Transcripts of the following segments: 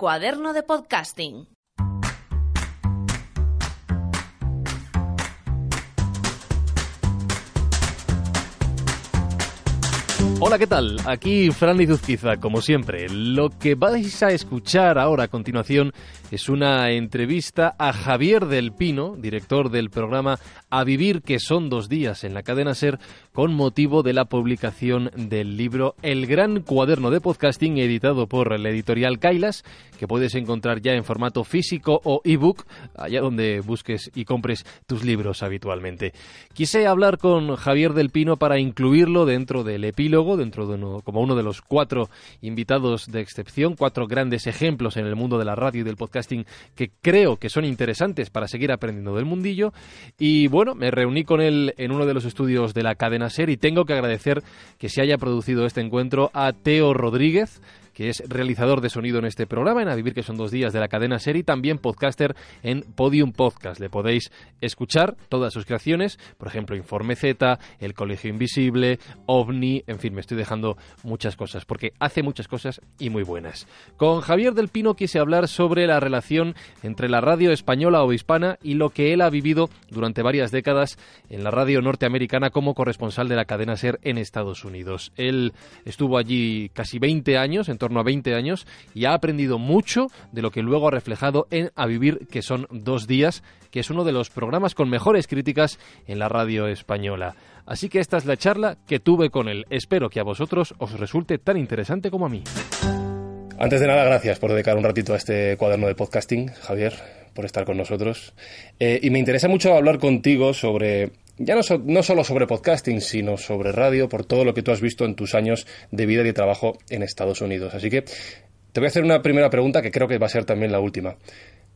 Cuaderno de Podcasting. Hola, ¿qué tal? Aquí Fran Lizuzquiza, como siempre. Lo que vais a escuchar ahora a continuación es una entrevista a Javier del Pino, director del programa A Vivir, que son dos días en la cadena Ser, con motivo de la publicación del libro El Gran Cuaderno de Podcasting, editado por la editorial Kailas, que puedes encontrar ya en formato físico o ebook, allá donde busques y compres tus libros habitualmente. Quise hablar con Javier del Pino para incluirlo dentro del epílogo, dentro de como uno de los cuatro invitados de excepción, cuatro grandes ejemplos en el mundo de la radio y del podcast que creo que son interesantes para seguir aprendiendo del mundillo. Y bueno, me reuní con él en uno de los estudios de la cadena SER y tengo que agradecer que se haya producido este encuentro a Teo Rodríguez, que es realizador de sonido en este programa, en A Vivir, que son dos días de la cadena serie, y también podcaster en Podium Podcast. Le podéis escuchar todas sus creaciones, por ejemplo, Informe Z, El Colegio Invisible, OVNI, en fin, me estoy dejando muchas cosas, porque hace muchas cosas y muy buenas. Con Javier del Pino quise hablar sobre la relación entre la radio española o hispana y lo que él ha vivido durante varias décadas en la radio norteamericana como corresponsal de la cadena SER en Estados Unidos. Él estuvo allí casi 20 años, en torno a 20 años y ha aprendido mucho de lo que luego ha reflejado en A Vivir, que son dos días, que es uno de los programas con mejores críticas en la radio española. Así que esta es la charla que tuve con él. Espero que a vosotros os resulte tan interesante como a mí. Antes de nada, gracias por dedicar un ratito a este cuaderno de podcasting, Javier, por estar con nosotros. Eh, y me interesa mucho hablar contigo sobre ya no, solo sobre podcasting, sino sobre radio, por todo lo que tú has visto en tus años de vida y de trabajo en Estados Unidos. Así que te voy a hacer una primera pregunta que creo que va a ser también la última.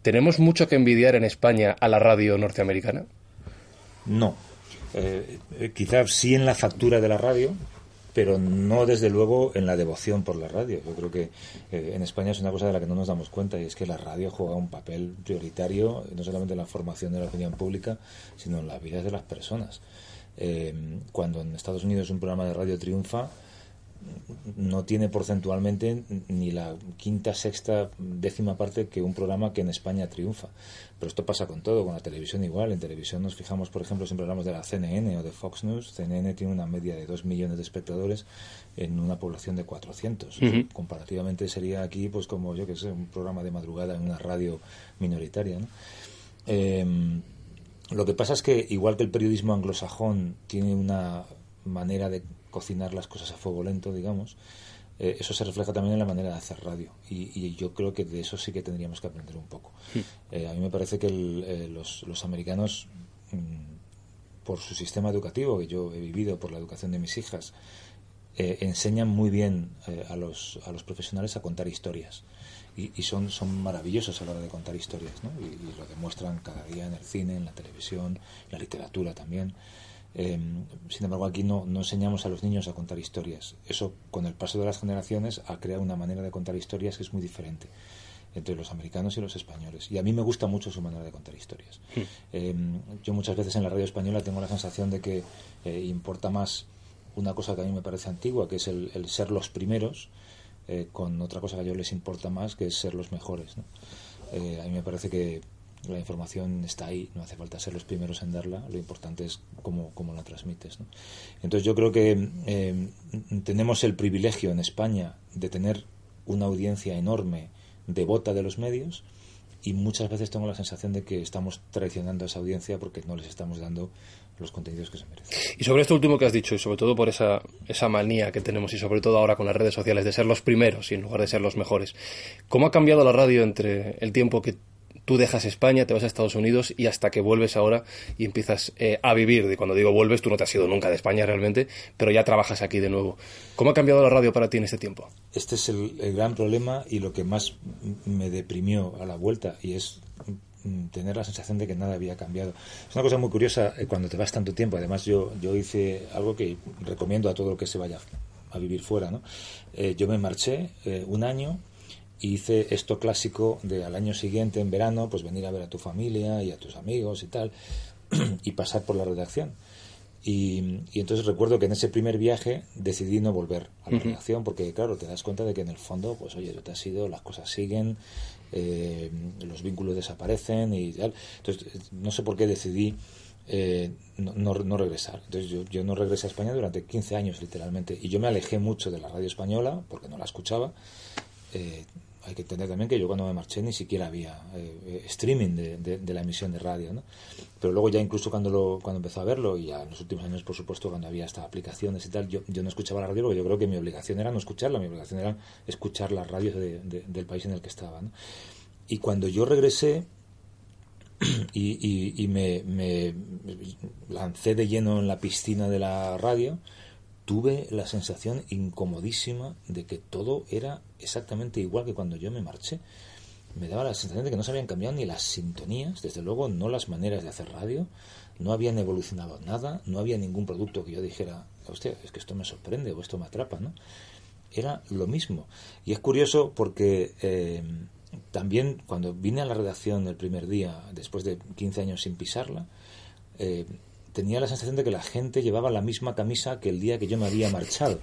¿Tenemos mucho que envidiar en España a la radio norteamericana? No. Eh, eh quizás sí en la factura de la radio, pero no desde luego en la devoción por la radio. Yo creo que eh, en España es una cosa de la que no nos damos cuenta y es que la radio juega un papel prioritario no solamente en la formación de la opinión pública, sino en las vidas de las personas. Eh, cuando en Estados Unidos un programa de radio triunfa, no tiene porcentualmente ni la quinta, sexta, décima parte que un programa que en España triunfa. Pero esto pasa con todo, con la televisión igual. En televisión nos fijamos, por ejemplo, en programas de la CNN o de Fox News. CNN tiene una media de 2 millones de espectadores en una población de 400. Comparativamente sería aquí, pues como yo que sé, un programa de madrugada en una radio minoritaria. Em, lo que pasa es que, igual que el periodismo anglosajón tiene una manera de cocinar las cosas a fuego lento, digamos, eh, eso se refleja también en la manera de hacer radio. Y, yo creo que de eso sí que tendríamos que aprender un poco. Eh, a mí me parece que eh, los, los, americanos, mm, por su sistema educativo, que yo he vivido, por la educación de mis hijas, enseñan muy bien a, los, a los profesionales a contar historias. Y, y, son, son maravillosos a la hora de contar historias, ¿no? y, y, lo demuestran cada día en el cine, en la televisión, en la literatura también. Eh, sin embargo, aquí no, no, enseñamos a los niños a contar historias. Eso, con el paso de las generaciones, ha creado una manera de contar historias que es muy diferente entre los americanos y los españoles. Y a mí me gusta mucho su manera de contar historias. Hmm. Eh, yo muchas veces en la radio española tengo la sensación de que eh, importa más una cosa que a mí me parece antigua, que es el, el ser los primeros, eh, con otra cosa que a ellos les importa más, que es ser los mejores. ¿no? Eh, a mí me parece que la información está ahí, no hace falta ser los primeros en darla, lo importante es cómo, cómo la transmites. Entonces yo creo que eh, tenemos el privilegio en España de tener una audiencia enorme devota de los medios y muchas veces tengo la sensación de que estamos traicionando a esa audiencia porque no les estamos dando los contenidos que se merecen. Y sobre esto último que has dicho, y sobre todo por esa, esa manía que tenemos, y sobre todo ahora con las redes sociales, de ser los primeros y en lugar de ser los mejores, ¿cómo ha cambiado la radio entre el tiempo que tú dejas España, te vas a Estados Unidos y hasta que vuelves ahora y empiezas eh, a vivir. Y cuando digo vuelves, tú no te has ido nunca de España realmente, pero ya trabajas aquí de nuevo. ¿Cómo ha cambiado la radio para ti en este tiempo? Este es el, gran problema y lo que más me deprimió a la vuelta y es mm, tener la sensación de que nada había cambiado. Es una cosa muy curiosa eh, cuando te vas tanto tiempo. Además, yo, yo hice algo que recomiendo a todo el que se vaya a vivir fuera. ¿no? Eh, yo me marché un año hice esto clásico de al año siguiente, en verano, pues venir a ver a tu familia y a tus amigos y tal, y pasar por la redacción. Y, entonces recuerdo que en ese primer viaje decidí no volver a la redacción porque, claro, te das cuenta de que en el fondo, pues oye, te has ido, las cosas siguen, eh, los vínculos desaparecen y tal. Entonces, no sé por qué decidí eh, no, no, regresar. Entonces, yo, yo no regresé a España durante 15 años, literalmente. Y yo me alejé mucho de la radio española porque no la escuchaba. Eh, hay que entender también que yo cuando me marché ni siquiera había eh, streaming de, la emisión de radio, ¿no? Pero luego ya incluso cuando lo, cuando empezó a verlo y ya en los últimos años, por supuesto, cuando había estas aplicaciones y tal, yo, yo no escuchaba la radio porque yo creo que mi obligación era no escucharla, mi obligación era escuchar las radios del país en el que estaba, ¿no? Y cuando yo regresé y, y, me, me lancé de lleno en la piscina de la radio, tuve la sensación incomodísima de que todo era exactamente igual que cuando yo me marché. Me daba la sensación de que no se habían cambiado ni las sintonías, desde luego no las maneras de hacer radio, no habían evolucionado nada, no había ningún producto que yo dijera, hostia, es que esto me sorprende o esto me atrapa, ¿no? Era lo mismo. Y es curioso porque eh, también cuando vine a la redacción el primer día, después de 15 años sin pisarla, eh, tenía la sensación de que la gente llevaba la misma camisa que el día que yo me había marchado.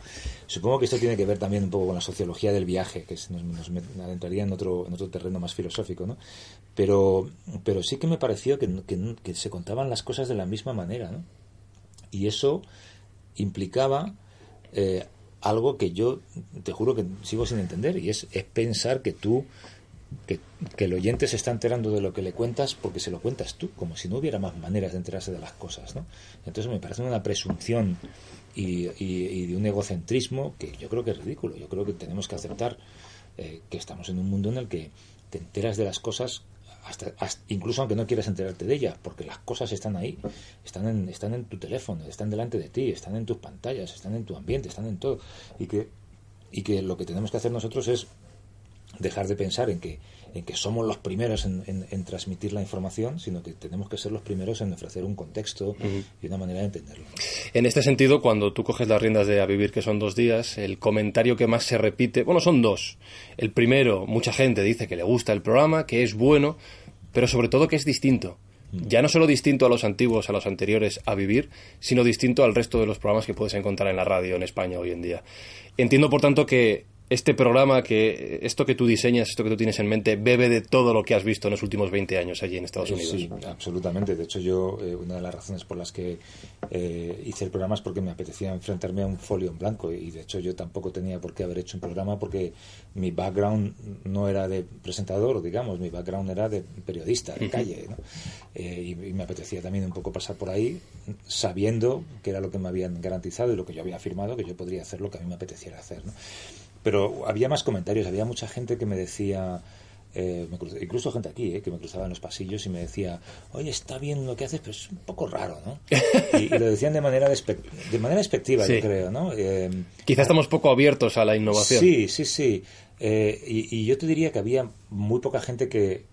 Supongo que esto tiene que ver también un poco con la sociología del viaje, que nos, adentraría en otro, en otro terreno más filosófico, ¿no? Pero, pero sí que me pareció que, que, se contaban las cosas de la misma manera, ¿no? Y eso implicaba eh, algo que yo te juro que sigo sin entender, y es, es pensar que tú que, el oyente se está enterando de lo que le cuentas porque se lo cuentas tú, como si no hubiera más maneras de enterarse de las cosas. ¿no? Entonces me parece una presunción y, de un egocentrismo que yo creo que es ridículo. Yo creo que tenemos que aceptar eh, que estamos en un mundo en el que te enteras de las cosas hasta, incluso aunque no quieras enterarte de ellas, porque las cosas están ahí, están en, están en tu teléfono, están delante de ti, están en tus pantallas, están en tu ambiente, están en todo. Y que, y que lo que tenemos que hacer nosotros es dejar de pensar en que, en que somos los primeros en, en, transmitir la información, sino que tenemos que ser los primeros en ofrecer un contexto y una manera de entenderlo. En este sentido, cuando tú coges las riendas de A Vivir, que son dos días, el comentario que más se repite, bueno, son dos. El primero, mucha gente dice que le gusta el programa, que es bueno, pero sobre todo que es distinto. Ya no solo distinto a los antiguos, a los anteriores a vivir, sino distinto al resto de los programas que puedes encontrar en la radio en España hoy en día. Entiendo, por tanto, que este programa, que esto que tú diseñas, esto que tú tienes en mente, bebe de todo lo que has visto en los últimos 20 años allí en Estados Unidos. Sí, absolutamente. De hecho, yo, eh, una de las razones por las que eh, hice el programa es porque me apetecía enfrentarme a un folio en blanco. Y de hecho, yo tampoco tenía por qué haber hecho un programa porque mi background no era de presentador, digamos, mi background era de periodista, de calle. Eh, y, y, me apetecía también un poco pasar por ahí sabiendo que era lo que me habían garantizado y lo que yo había afirmado, que yo podría hacer lo que a mí me apeteciera hacer. ¿no? Pero había más comentarios, había mucha gente que me decía, eh, incluso gente aquí, eh, que me cruzaba en los pasillos y me decía, oye, está bien lo que haces, pero es un poco raro, ¿no? Y, lo decían de manera, de manera despectiva, yo creo, ¿no? Eh, Quizás estamos poco abiertos a la innovación. Sí, sí, sí. Y, yo te diría que había muy poca gente que,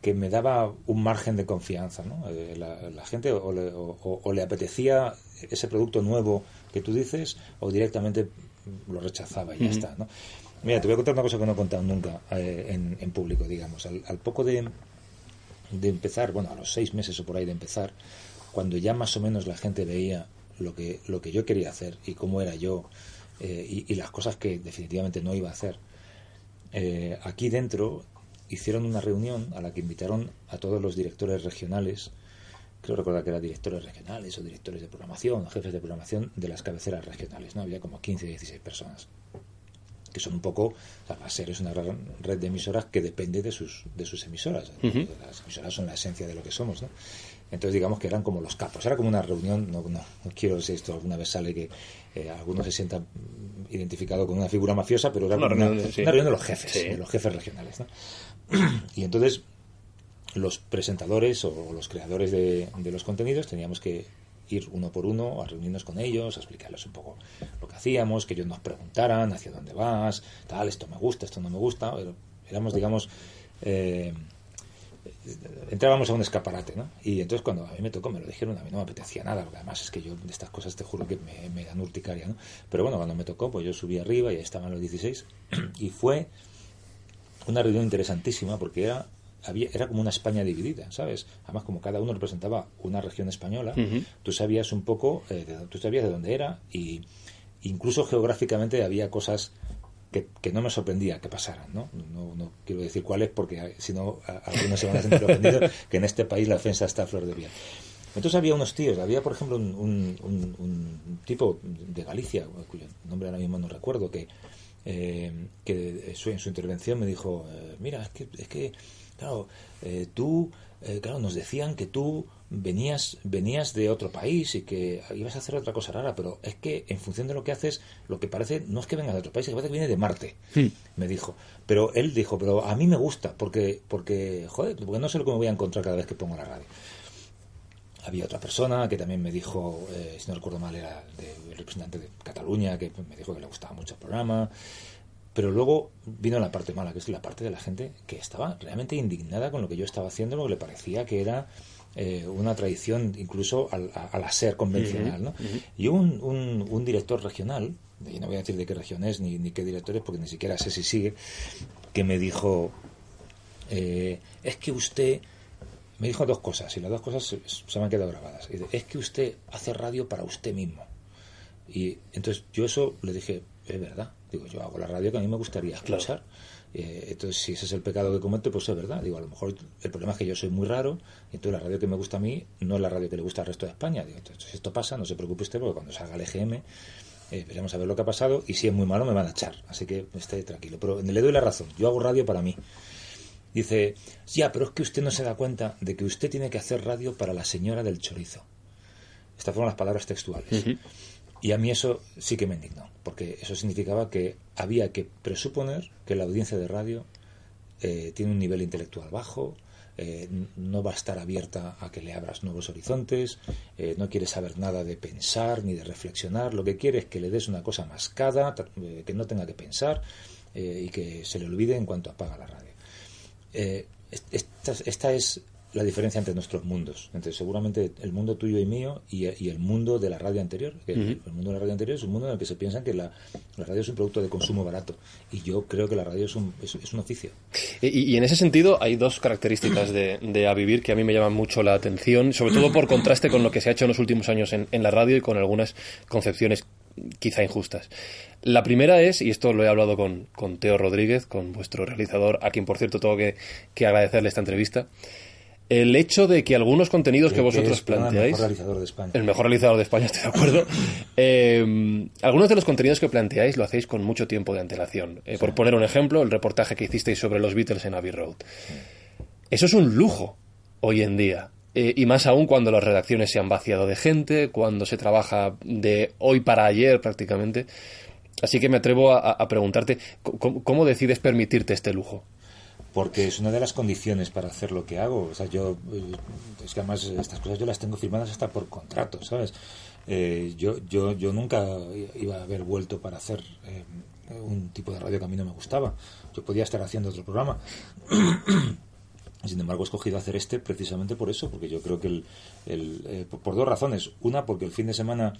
que me daba un margen de confianza, ¿no? La, gente o le, o le apetecía ese producto nuevo que tú dices o directamente lo rechazaba y ya está, ¿no? Mira, te voy a contar una cosa que no he contado nunca eh, en, público, digamos. Al, poco de, de empezar, bueno, a los seis meses o por ahí de empezar, cuando ya más o menos la gente veía lo que, lo que yo quería hacer y cómo era yo eh, y, las cosas que definitivamente no iba a hacer, eh, aquí dentro hicieron una reunión a la que invitaron a todos los directores regionales creo recordar que eran directores regionales o directores de programación, jefes de programación de las cabeceras regionales, ¿no? Había como 15, 16 personas que son un poco, o sea, ser es una red de emisoras que depende de sus, de sus emisoras. Las emisoras son la esencia de lo que somos, ¿no? Entonces digamos que eran como los capos. Era como una reunión, no, no, quiero si esto alguna vez sale que eh, alguno se sienta identificado con una figura mafiosa, pero era una, reunión, de, una reunión de los jefes, de los jefes regionales, ¿no? Y entonces los presentadores o los creadores de, los contenidos teníamos que ir uno por uno a reunirnos con ellos, a explicarles un poco lo que hacíamos, que ellos nos preguntaran hacia dónde vas, tal, esto me gusta, esto no me gusta. Éramos, digamos, eh, entrábamos a un escaparate, ¿no? Y entonces cuando a mí me tocó, me lo dijeron, a mí no me apetecía nada, porque además es que yo de estas cosas te juro que me, me dan urticaria, ¿no? Pero bueno, cuando me tocó, pues yo subí arriba y ahí estaban los 16 y fue una reunión interesantísima porque era había, era como una España dividida, ¿sabes? Además, como cada uno representaba una región española, tú sabías un poco, eh, de, tú sabías de dónde era y incluso geográficamente había cosas que, no me sorprendía que pasaran, ¿no? ¿no? quiero decir cuáles porque si no algunos se van a sentir ofendidos que en este país la defensa está a flor de piel. Entonces había unos tíos, había por ejemplo un, un, tipo de Galicia, cuyo nombre ahora mismo no recuerdo, que, eh, que en su intervención me dijo, eh, mira, es que, es que claro, eh, tú, claro, nos decían que tú venías, venías de otro país y que ibas a hacer otra cosa rara, pero es que en función de lo que haces, lo que parece no es que venga de otro país, es que parece que viene de Marte, me dijo. Pero él dijo, pero a mí me gusta, porque, porque, joder, porque no sé lo que me voy a encontrar cada vez que pongo la radio. Había otra persona que también me dijo, eh, si no recuerdo mal, era el representante de Cataluña, que me dijo que le gustaba mucho el programa. Pero luego vino la parte mala, que es la parte de la gente que estaba realmente indignada con lo que yo estaba haciendo, lo que le parecía que era eh, una tradición incluso al, a, la ser convencional. ¿no? Y un, un, director regional, y no voy a decir de qué región es ni, ni qué director es, porque ni siquiera sé si sigue, que me dijo, eh, es que usted me dijo dos cosas y las dos cosas se, me han quedado grabadas. Es que usted hace radio para usted mismo. Y entonces yo eso le dije, es verdad. Digo, yo hago la radio que a mí me gustaría escuchar. Eh, entonces, si ese es el pecado que cometo, pues es verdad. Digo, a lo mejor el problema es que yo soy muy raro y entonces la radio que me gusta a mí no es la radio que le gusta al resto de España. Digo, entonces, si esto pasa, no se preocupe usted porque cuando salga el EGM eh, veremos a ver lo que ha pasado y si es muy malo me van a echar. Así que esté tranquilo. Pero le doy la razón. Yo hago radio para mí. Dice, ya, pero es que usted no se da cuenta de que usted tiene que hacer radio para la señora del chorizo. Estas fueron las palabras textuales. Y a mí eso sí que me indignó, porque eso significaba que había que presuponer que la audiencia de radio eh, tiene un nivel intelectual bajo, eh, no va a estar abierta a que le abras nuevos horizontes, eh, no quiere saber nada de pensar ni de reflexionar, lo que quiere es que le des una cosa mascada, que no tenga que pensar y que se le olvide en cuanto apaga la radio. esta es la diferencia entre nuestros mundos, entre seguramente el mundo tuyo y mío y, el mundo de la radio anterior. El mundo de la radio anterior es un mundo en el que se piensa que la, radio es un producto de consumo barato y yo creo que la radio es un, es, un oficio. Y, en ese sentido hay dos características de, de, A Vivir que a mí me llaman mucho la atención, sobre todo por contraste con lo que se ha hecho en los últimos años en, en la radio y con algunas concepciones quizá injustas. La primera es, y esto lo he hablado con, con Teo Rodríguez, con vuestro realizador, a quien por cierto tengo que, que agradecerle esta entrevista, el hecho de que algunos contenidos que vosotros planteáis. El mejor realizador de España. El mejor realizador de España, estoy de acuerdo. Eh, algunos de los contenidos que planteáis lo hacéis con mucho tiempo de antelación. Eh, por poner un ejemplo, el reportaje que hicisteis sobre los Beatles en Abbey Road. Eso es un lujo hoy en día. Eh, y más aún cuando las redacciones se han vaciado de gente, cuando se trabaja de hoy para ayer prácticamente. Así que me atrevo a, preguntarte, ¿cómo decides permitirte este lujo? Porque es una de las condiciones para hacer lo que hago. O sea, yo, eh, es que además estas cosas yo las tengo firmadas hasta por contrato, ¿sabes? Eh, yo, yo, yo nunca iba a haber vuelto para hacer eh, un tipo de radio que a mí no me gustaba. Yo podía estar haciendo otro programa. Sin embargo, he escogido hacer este precisamente por eso, porque yo creo que el, el por dos razones. Una, porque el fin de semana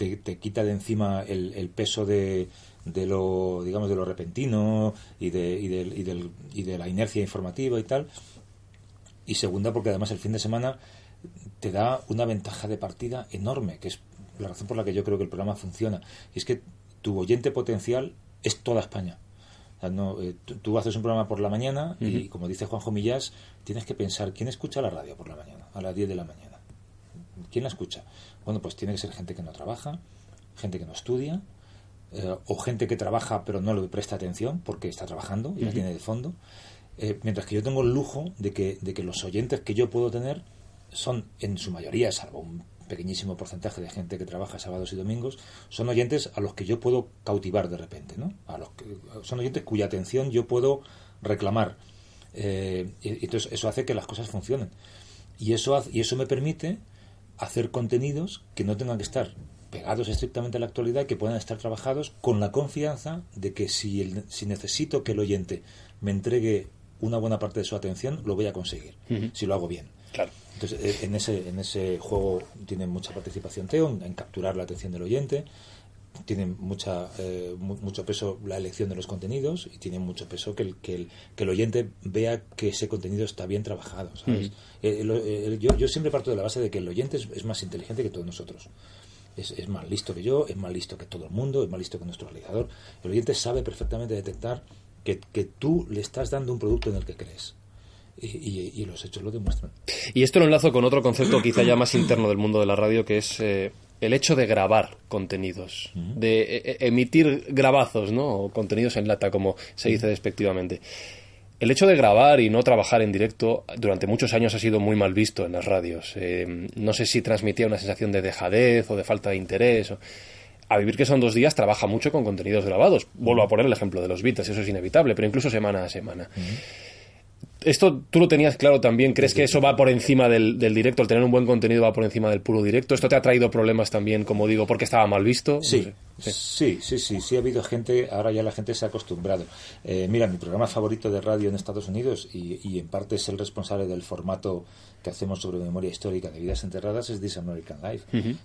te, te, quita de encima el, el peso de, de lo digamos de lo repentino y de, y, del, y de la inercia informativa y tal. Y segunda porque además el fin de semana te da una ventaja de partida enorme que es la razón por la que yo creo que el programa funciona. Y es que tu oyente potencial es toda España. No, eh, tú, haces un programa por la mañana y como dice Juanjo Millás tienes que pensar quién escucha la radio por la mañana a las 10 de la mañana quién la escucha bueno pues tiene que ser gente que no trabaja gente que no estudia eh, o gente que trabaja pero no le presta atención porque está trabajando y la tiene de fondo. Eh, mientras que yo tengo el lujo de que, de que los oyentes que yo puedo tener son en su mayoría, salvo un pequeñísimo porcentaje de gente que trabaja sábados y domingos, son oyentes a los que yo puedo cautivar de repente, ¿no? A los que, son oyentes cuya atención yo puedo reclamar. Eh, y, entonces eso hace que las cosas funcionen. Y eso, y eso me permite hacer contenidos que no tengan que estar pegados estrictamente a la actualidad que puedan estar trabajados con la confianza de que si, el, si necesito que el oyente me entregue una buena parte de su atención, lo voy a conseguir, si lo hago bien. Claro. Entonces, eh, en ese, en ese juego tiene mucha participación Teo, en, capturar la atención del oyente. Tiene mucha, eh, mucho peso la elección de los contenidos y tiene mucho peso que el, que el, que el oyente vea que ese contenido está bien trabajado. ¿sabes? Eh, yo, yo, siempre parto de la base de que el oyente es, más inteligente que todos nosotros. Es, es, más listo que yo, es más listo que todo el mundo, es más listo que nuestro realizador. El oyente sabe perfectamente detectar que, que tú le estás dando un producto en el que crees. Y, y, los hechos lo demuestran. Y esto lo enlazo con otro concepto quizá ya más interno del mundo de la radio, que es eh, el hecho de grabar contenidos, de e, e, emitir grabazos, ¿no? O contenidos en lata, como se dice despectivamente. El hecho de grabar y no trabajar en directo durante muchos años ha sido muy mal visto en las radios. Eh, no sé si transmitía una sensación de dejadez o de falta de interés. A vivir que son dos días trabaja mucho con contenidos grabados. Vuelvo a poner el ejemplo de los Beatles, eso es inevitable, pero incluso semana a semana. Esto tú lo tenías claro también. ¿Crees que eso va por encima del, directo? El tener un buen contenido va por encima del puro directo. ¿Esto te ha traído problemas también, como digo, porque estaba mal visto? Sí, sí, sí, sí, sí. ha habido gente, ahora ya la gente se ha acostumbrado. Eh, mira, mi programa favorito de radio en Estados Unidos, y, en parte es el responsable del formato que hacemos sobre memoria histórica de vidas enterradas, es This American Life,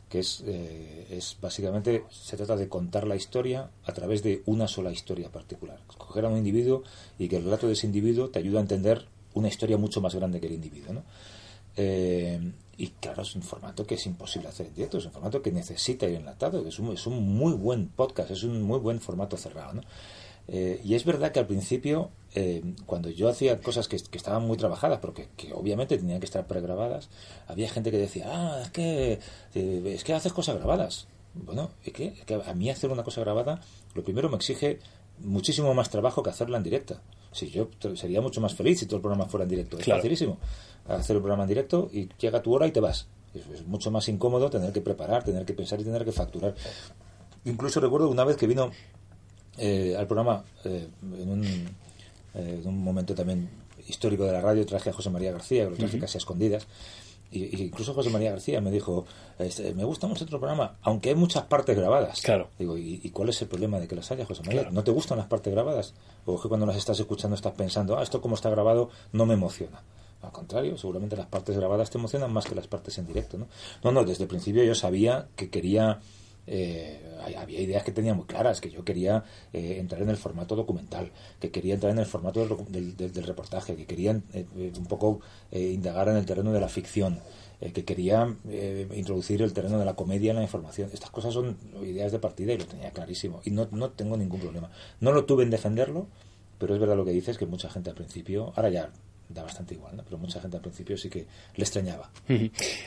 que es, eh, es básicamente, se trata de contar la historia a través de una sola historia particular. Coger a un individuo y que el relato de ese individuo te ayuda a entender una historia mucho más grande que el individuo. ¿no? Eh, y claro, es un formato que es imposible hacer en directo, es un formato que necesita ir enlatado, es un, es un muy buen podcast, es un muy buen formato cerrado. ¿no? Eh, y es verdad que al principio, eh, cuando yo hacía cosas que, estaban muy trabajadas, pero que, obviamente tenían que estar pregrabadas, había gente que decía, ah, es que, es que haces cosas grabadas. Bueno, es que, es que a mí hacer una cosa grabada, lo primero me exige muchísimo más trabajo que hacerla en directa. Sí, yo sería mucho más feliz si todo el programa fuera en directo. Es facilísimo hacer el programa en directo y llega tu hora y te vas. Es, mucho más incómodo tener que preparar, tener que pensar y tener que facturar. Incluso recuerdo una vez que vino eh, al programa eh, en, un, eh, en, un, momento también histórico de la radio, traje a José María García, que lo traje casi a escondidas y, incluso José María García me dijo, este, me gusta mucho otro programa, aunque hay muchas partes grabadas. Claro. Digo, ¿y, cuál es el problema de que las haya, José María? ¿No te gustan las partes grabadas? O que cuando las estás escuchando estás pensando, ah, esto como está grabado no me emociona. Al contrario, seguramente las partes grabadas te emocionan más que las partes en directo, ¿no? No, no, desde el principio yo sabía que quería eh, había ideas que tenía muy claras, que yo quería eh, entrar en el formato documental, que quería entrar en el formato del, reportaje, que quería eh, un poco indagar en el terreno de la ficción, que quería introducir el terreno de la comedia en la información. Estas cosas son ideas de partida y lo tenía clarísimo. Y no, no tengo ningún problema. No lo tuve en defenderlo, pero es verdad lo que dices, que mucha gente al principio, ahora ya da bastante igual, ¿no? pero mucha gente al principio sí que le extrañaba.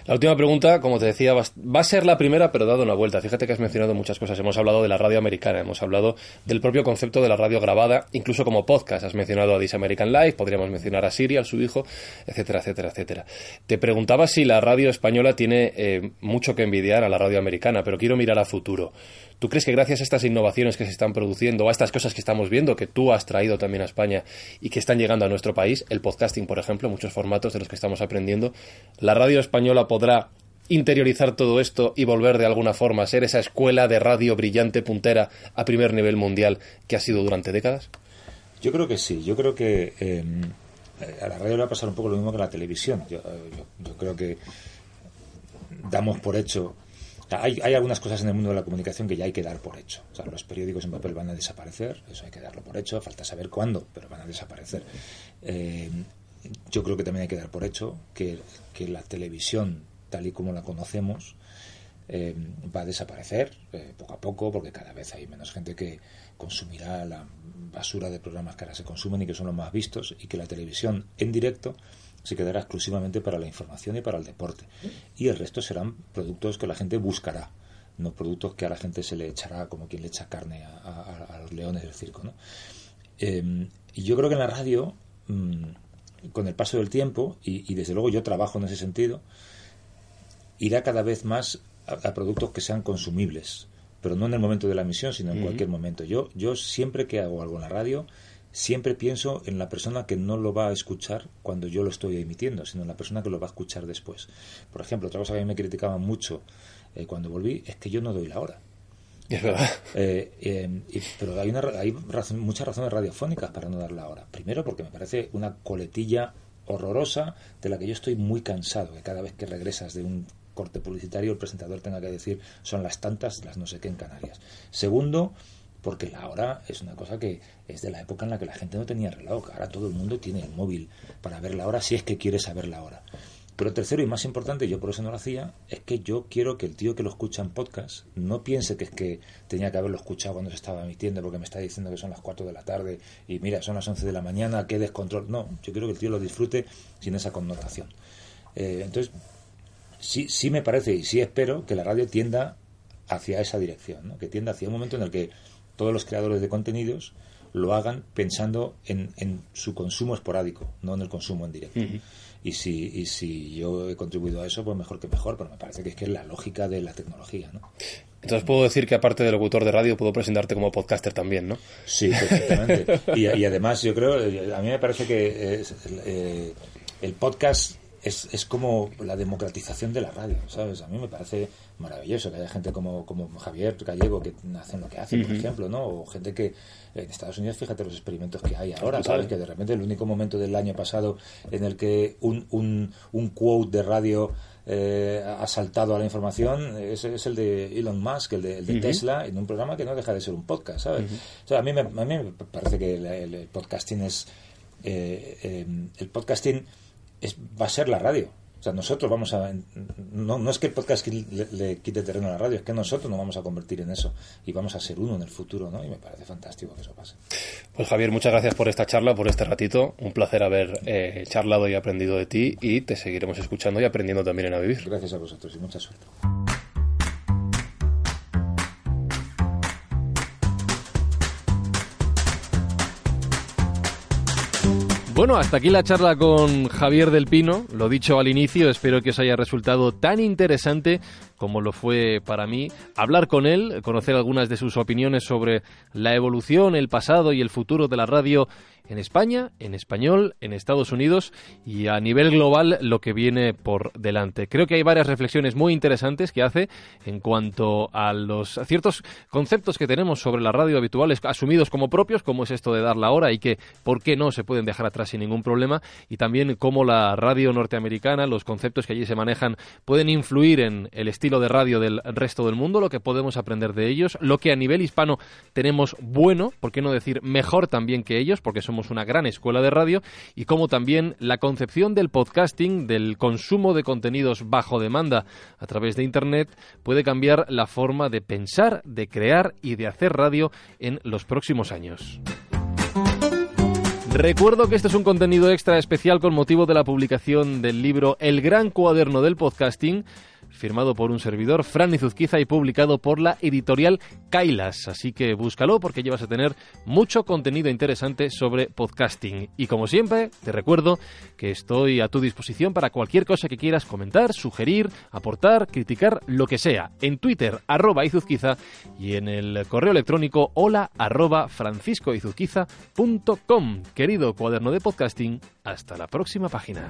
La última pregunta, como te decía, va a ser la primera, pero dado una vuelta. Fíjate que has mencionado muchas cosas. Hemos hablado de la radio americana, hemos hablado del propio concepto de la radio grabada, incluso como podcast. Has mencionado a This American Life, podríamos mencionar a Siri, a su hijo, etcétera, etcétera, etcétera. Te preguntaba si la radio española tiene eh, mucho que envidiar a la radio americana, pero quiero mirar a futuro. ¿Tú crees que gracias a estas innovaciones que se están produciendo, a estas cosas que estamos viendo, que tú has traído también a España y que están llegando a nuestro país, el podcasting, por ejemplo, muchos formatos de los que estamos aprendiendo, la radio española podrá interiorizar todo esto y volver de alguna forma a ser esa escuela de radio brillante puntera a primer nivel mundial que ha sido durante décadas? Yo creo que sí, yo creo que em, a la radio le va a pasar un poco lo mismo que a la televisión. yo creo que damos por hecho hay, algunas cosas en el mundo de la comunicación que ya hay que dar por hecho. Los periódicos en papel van a desaparecer, eso hay que darlo por hecho, falta saber cuándo, pero van a desaparecer. Eh, yo creo que también hay que dar por hecho que, la televisión, tal y como la conocemos, eh, va a desaparecer eh, poco a poco, porque cada vez hay menos gente que consumirá la basura de programas que ahora se consumen y que son los más vistos, y que la televisión en directo se quedará exclusivamente para la información y para el deporte. Y el resto serán productos que la gente buscará, no productos que a la gente se le echará como quien le echa carne a, los leones del circo. ¿no? Eh, y yo creo que en la radio, mm, con el paso del tiempo, y, desde luego yo trabajo en ese sentido, irá cada vez más a, productos que sean consumibles, pero no en el momento de la emisión, sino en cualquier momento. Yo, yo siempre que hago algo en la radio, siempre pienso en la persona que no lo va a escuchar cuando yo lo estoy emitiendo, sino en la persona que lo va a escuchar después. Por ejemplo, otra cosa que a mí me criticaban mucho eh, cuando volví es que yo no doy la hora. Es verdad. Eh, em, pero hay, una, hay muchas razones radiofónicas para no dar la hora. Primero, porque me parece una coletilla horrorosa de la que yo estoy muy cansado, que cada vez que regresas de un corte publicitario el presentador tenga que decir son las tantas, las no sé qué en Canarias. Segundo, porque la hora es una cosa que es de la época en la que la gente no tenía reloj. Ahora todo el mundo tiene el móvil para ver la hora si es que quiere saber la hora. Pero tercero y más importante, yo por eso no lo hacía, es que yo quiero que el tío que lo escucha en podcast no piense que es que tenía que haberlo escuchado cuando se estaba emitiendo porque me está diciendo que son las 4 de la tarde y mira, son las 11 de la mañana, qué descontrol. No, yo quiero que el tío lo disfrute sin esa connotación. Eh, entonces, sí, sí me parece y sí espero que la radio tienda hacia esa dirección, ¿no? que tienda hacia un momento en el que todos los creadores de contenidos lo hagan pensando en, en su consumo esporádico, no en el consumo en directo. Y si, y si yo he contribuido a eso, pues mejor que mejor, pero me parece que es que es la lógica de la tecnología, ¿no? Entonces puedo decir que aparte de locutor de radio puedo presentarte como podcaster también, ¿no? Sí, perfectamente. y, y, además yo creo, a mí me parece que es, eh, el podcast es, es como la democratización de la radio, ¿sabes? A mí me parece maravilloso que haya gente como, como Javier Gallego que hacen lo que hacen, por ejemplo, ¿no? O gente que en Estados Unidos, fíjate los experimentos que hay ahora, ¿sabes? Que de repente el único momento del año pasado en el que un, un, un quote de radio eh, ha saltado a la información es, es, el de Elon Musk, el de, el de Tesla, en un programa que no deja de ser un podcast, ¿sabes? o sea, a, mí me, a mí me parece que el, el podcasting es... Eh, eh, el podcasting es, va a ser la radio. O sea, nosotros vamos a... No, no es que el podcast le, le, quite terreno a la radio, es que nosotros nos vamos a convertir en eso y vamos a ser uno en el futuro, ¿no? Y me parece fantástico que eso pase. Pues Javier, muchas gracias por esta charla, por este ratito. Un placer haber eh, charlado y aprendido de ti y te seguiremos escuchando y aprendiendo también en A Vivir. Gracias a vosotros y mucha suerte. Bueno, hasta aquí la charla con Javier del Pino. Lo dicho al inicio, espero que os haya resultado tan interesante como lo fue para mí hablar con él, conocer algunas de sus opiniones sobre la evolución, el pasado y el futuro de la radio en España, en español, en Estados Unidos y a nivel global lo que viene por delante. Creo que hay varias reflexiones muy interesantes que hace en cuanto a los ciertos conceptos que tenemos sobre la radio habituales asumidos como propios, como es esto de dar la hora y que por qué no se pueden dejar atrás sin ningún problema, y también cómo la radio norteamericana, los conceptos que allí se manejan pueden influir en el estilo de radio del resto del mundo, lo que podemos aprender de ellos, lo que a nivel hispano tenemos bueno, por qué no decir mejor también que ellos, porque una gran escuela de radio y como también la concepción del podcasting, del consumo de contenidos bajo demanda a través de Internet, puede cambiar la forma de pensar, de crear y de hacer radio en los próximos años. Recuerdo que este es un contenido extra especial con motivo de la publicación del libro El Gran Cuaderno del Podcasting, firmado por un servidor, Fran Izuzquiza, y publicado por la editorial Kailas. Así que búscalo porque llevas a tener mucho contenido interesante sobre podcasting. Y como siempre, te recuerdo que estoy a tu disposición para cualquier cosa que quieras comentar, sugerir, aportar, criticar, lo que sea. En Twitter, arroba Izuzquiza, y en el correo electrónico hola arroba franciscoizuzquiza.com. Querido cuaderno de podcasting, hasta la próxima página.